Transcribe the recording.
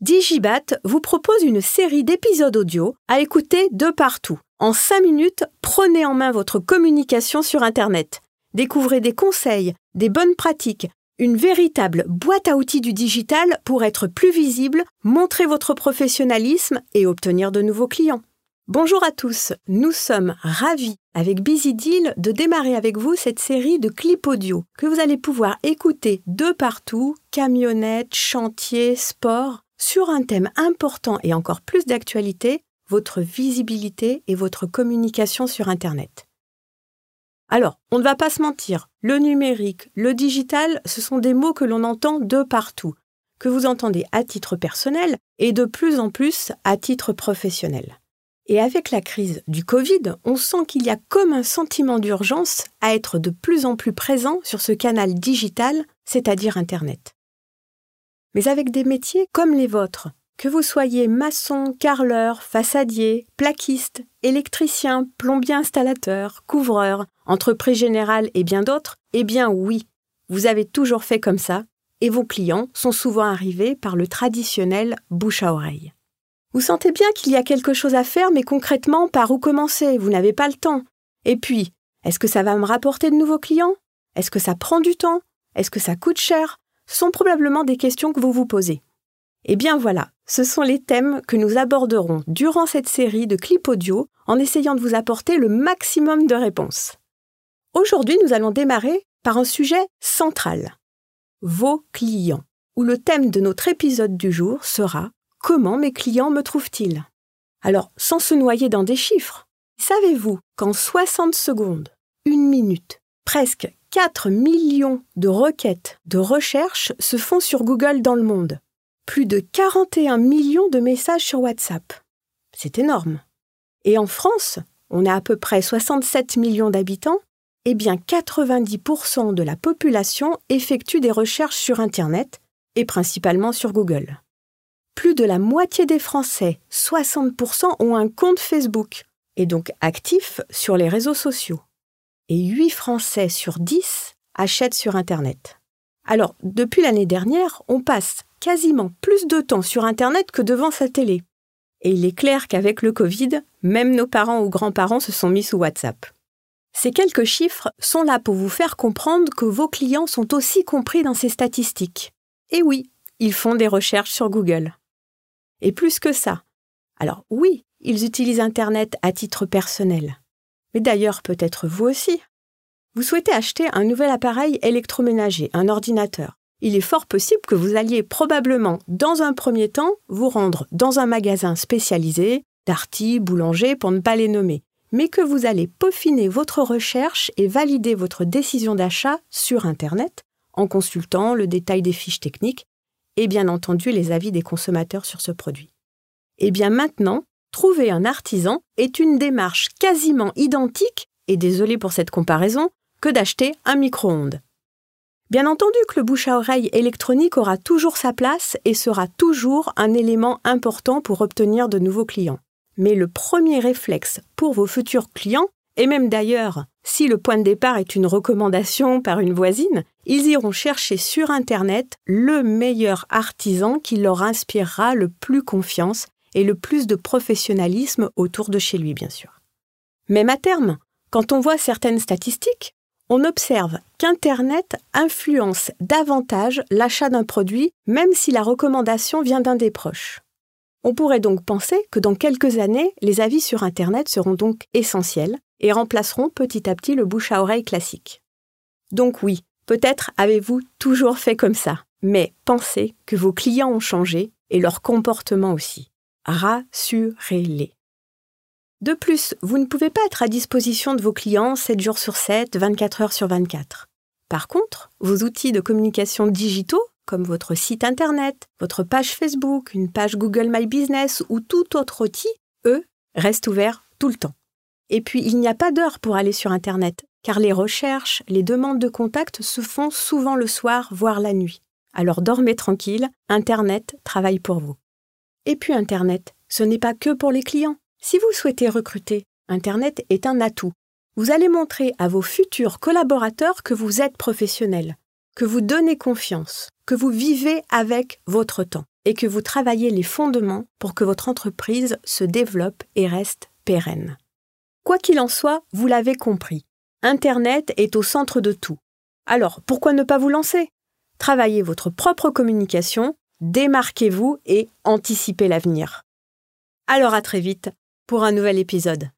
Digibat vous propose une série d'épisodes audio à écouter de partout. En 5 minutes, prenez en main votre communication sur Internet. Découvrez des conseils, des bonnes pratiques, une véritable boîte à outils du digital pour être plus visible, montrer votre professionnalisme et obtenir de nouveaux clients. Bonjour à tous, nous sommes ravis avec Busy Deal de démarrer avec vous cette série de clips audio que vous allez pouvoir écouter de partout, camionnettes, chantiers, sport, sur un thème important et encore plus d'actualité, votre visibilité et votre communication sur Internet. Alors, on ne va pas se mentir, le numérique, le digital, ce sont des mots que l'on entend de partout, que vous entendez à titre personnel et de plus en plus à titre professionnel. Et avec la crise du Covid, on sent qu'il y a comme un sentiment d'urgence à être de plus en plus présent sur ce canal digital, c'est-à-dire Internet mais avec des métiers comme les vôtres. Que vous soyez maçon, carreleur, façadier, plaquiste, électricien, plombier installateur, couvreur, entreprise générale et bien d'autres, eh bien oui, vous avez toujours fait comme ça, et vos clients sont souvent arrivés par le traditionnel bouche à oreille. Vous sentez bien qu'il y a quelque chose à faire, mais concrètement, par où commencer Vous n'avez pas le temps. Et puis, est-ce que ça va me rapporter de nouveaux clients? Est-ce que ça prend du temps? Est-ce que ça coûte cher? Sont probablement des questions que vous vous posez. Eh bien voilà, ce sont les thèmes que nous aborderons durant cette série de clips audio en essayant de vous apporter le maximum de réponses. Aujourd'hui, nous allons démarrer par un sujet central. Vos clients, où le thème de notre épisode du jour sera Comment mes clients me trouvent-ils? Alors, sans se noyer dans des chiffres, savez-vous qu'en 60 secondes, une minute, presque 4 millions de requêtes de recherche se font sur Google dans le monde. Plus de 41 millions de messages sur WhatsApp. C'est énorme. Et en France, on a à peu près 67 millions d'habitants, et bien 90% de la population effectue des recherches sur Internet, et principalement sur Google. Plus de la moitié des Français, 60%, ont un compte Facebook, et donc actifs sur les réseaux sociaux et 8 Français sur 10 achètent sur Internet. Alors, depuis l'année dernière, on passe quasiment plus de temps sur Internet que devant sa télé. Et il est clair qu'avec le Covid, même nos parents ou grands-parents se sont mis sous WhatsApp. Ces quelques chiffres sont là pour vous faire comprendre que vos clients sont aussi compris dans ces statistiques. Et oui, ils font des recherches sur Google. Et plus que ça. Alors oui, ils utilisent Internet à titre personnel mais d'ailleurs peut-être vous aussi. Vous souhaitez acheter un nouvel appareil électroménager, un ordinateur. Il est fort possible que vous alliez probablement, dans un premier temps, vous rendre dans un magasin spécialisé, Darty, Boulanger, pour ne pas les nommer, mais que vous allez peaufiner votre recherche et valider votre décision d'achat sur Internet, en consultant le détail des fiches techniques et bien entendu les avis des consommateurs sur ce produit. Et eh bien maintenant, trouver un artisan est une démarche quasiment identique, et désolé pour cette comparaison, que d'acheter un micro-ondes. Bien entendu que le bouche à oreille électronique aura toujours sa place et sera toujours un élément important pour obtenir de nouveaux clients. Mais le premier réflexe pour vos futurs clients, et même d'ailleurs si le point de départ est une recommandation par une voisine, ils iront chercher sur Internet le meilleur artisan qui leur inspirera le plus confiance et le plus de professionnalisme autour de chez lui, bien sûr. Même à terme, quand on voit certaines statistiques, on observe qu'Internet influence davantage l'achat d'un produit, même si la recommandation vient d'un des proches. On pourrait donc penser que dans quelques années, les avis sur Internet seront donc essentiels et remplaceront petit à petit le bouche à oreille classique. Donc oui, peut-être avez-vous toujours fait comme ça, mais pensez que vos clients ont changé et leur comportement aussi rassurez-les. De plus, vous ne pouvez pas être à disposition de vos clients 7 jours sur 7, 24 heures sur 24. Par contre, vos outils de communication digitaux, comme votre site Internet, votre page Facebook, une page Google My Business ou tout autre outil, eux, restent ouverts tout le temps. Et puis, il n'y a pas d'heure pour aller sur Internet, car les recherches, les demandes de contact se font souvent le soir, voire la nuit. Alors dormez tranquille, Internet travaille pour vous. Et puis Internet, ce n'est pas que pour les clients. Si vous souhaitez recruter, Internet est un atout. Vous allez montrer à vos futurs collaborateurs que vous êtes professionnel, que vous donnez confiance, que vous vivez avec votre temps. et que vous travaillez les fondements pour que votre entreprise se développe et reste pérenne. Quoi qu'il en soit, vous l'avez compris, Internet est au centre de tout. Alors, pourquoi ne pas vous lancer? Travaillez votre propre communication, démarquez-vous et anticipez l'avenir. Alors à très vite pour un nouvel épisode.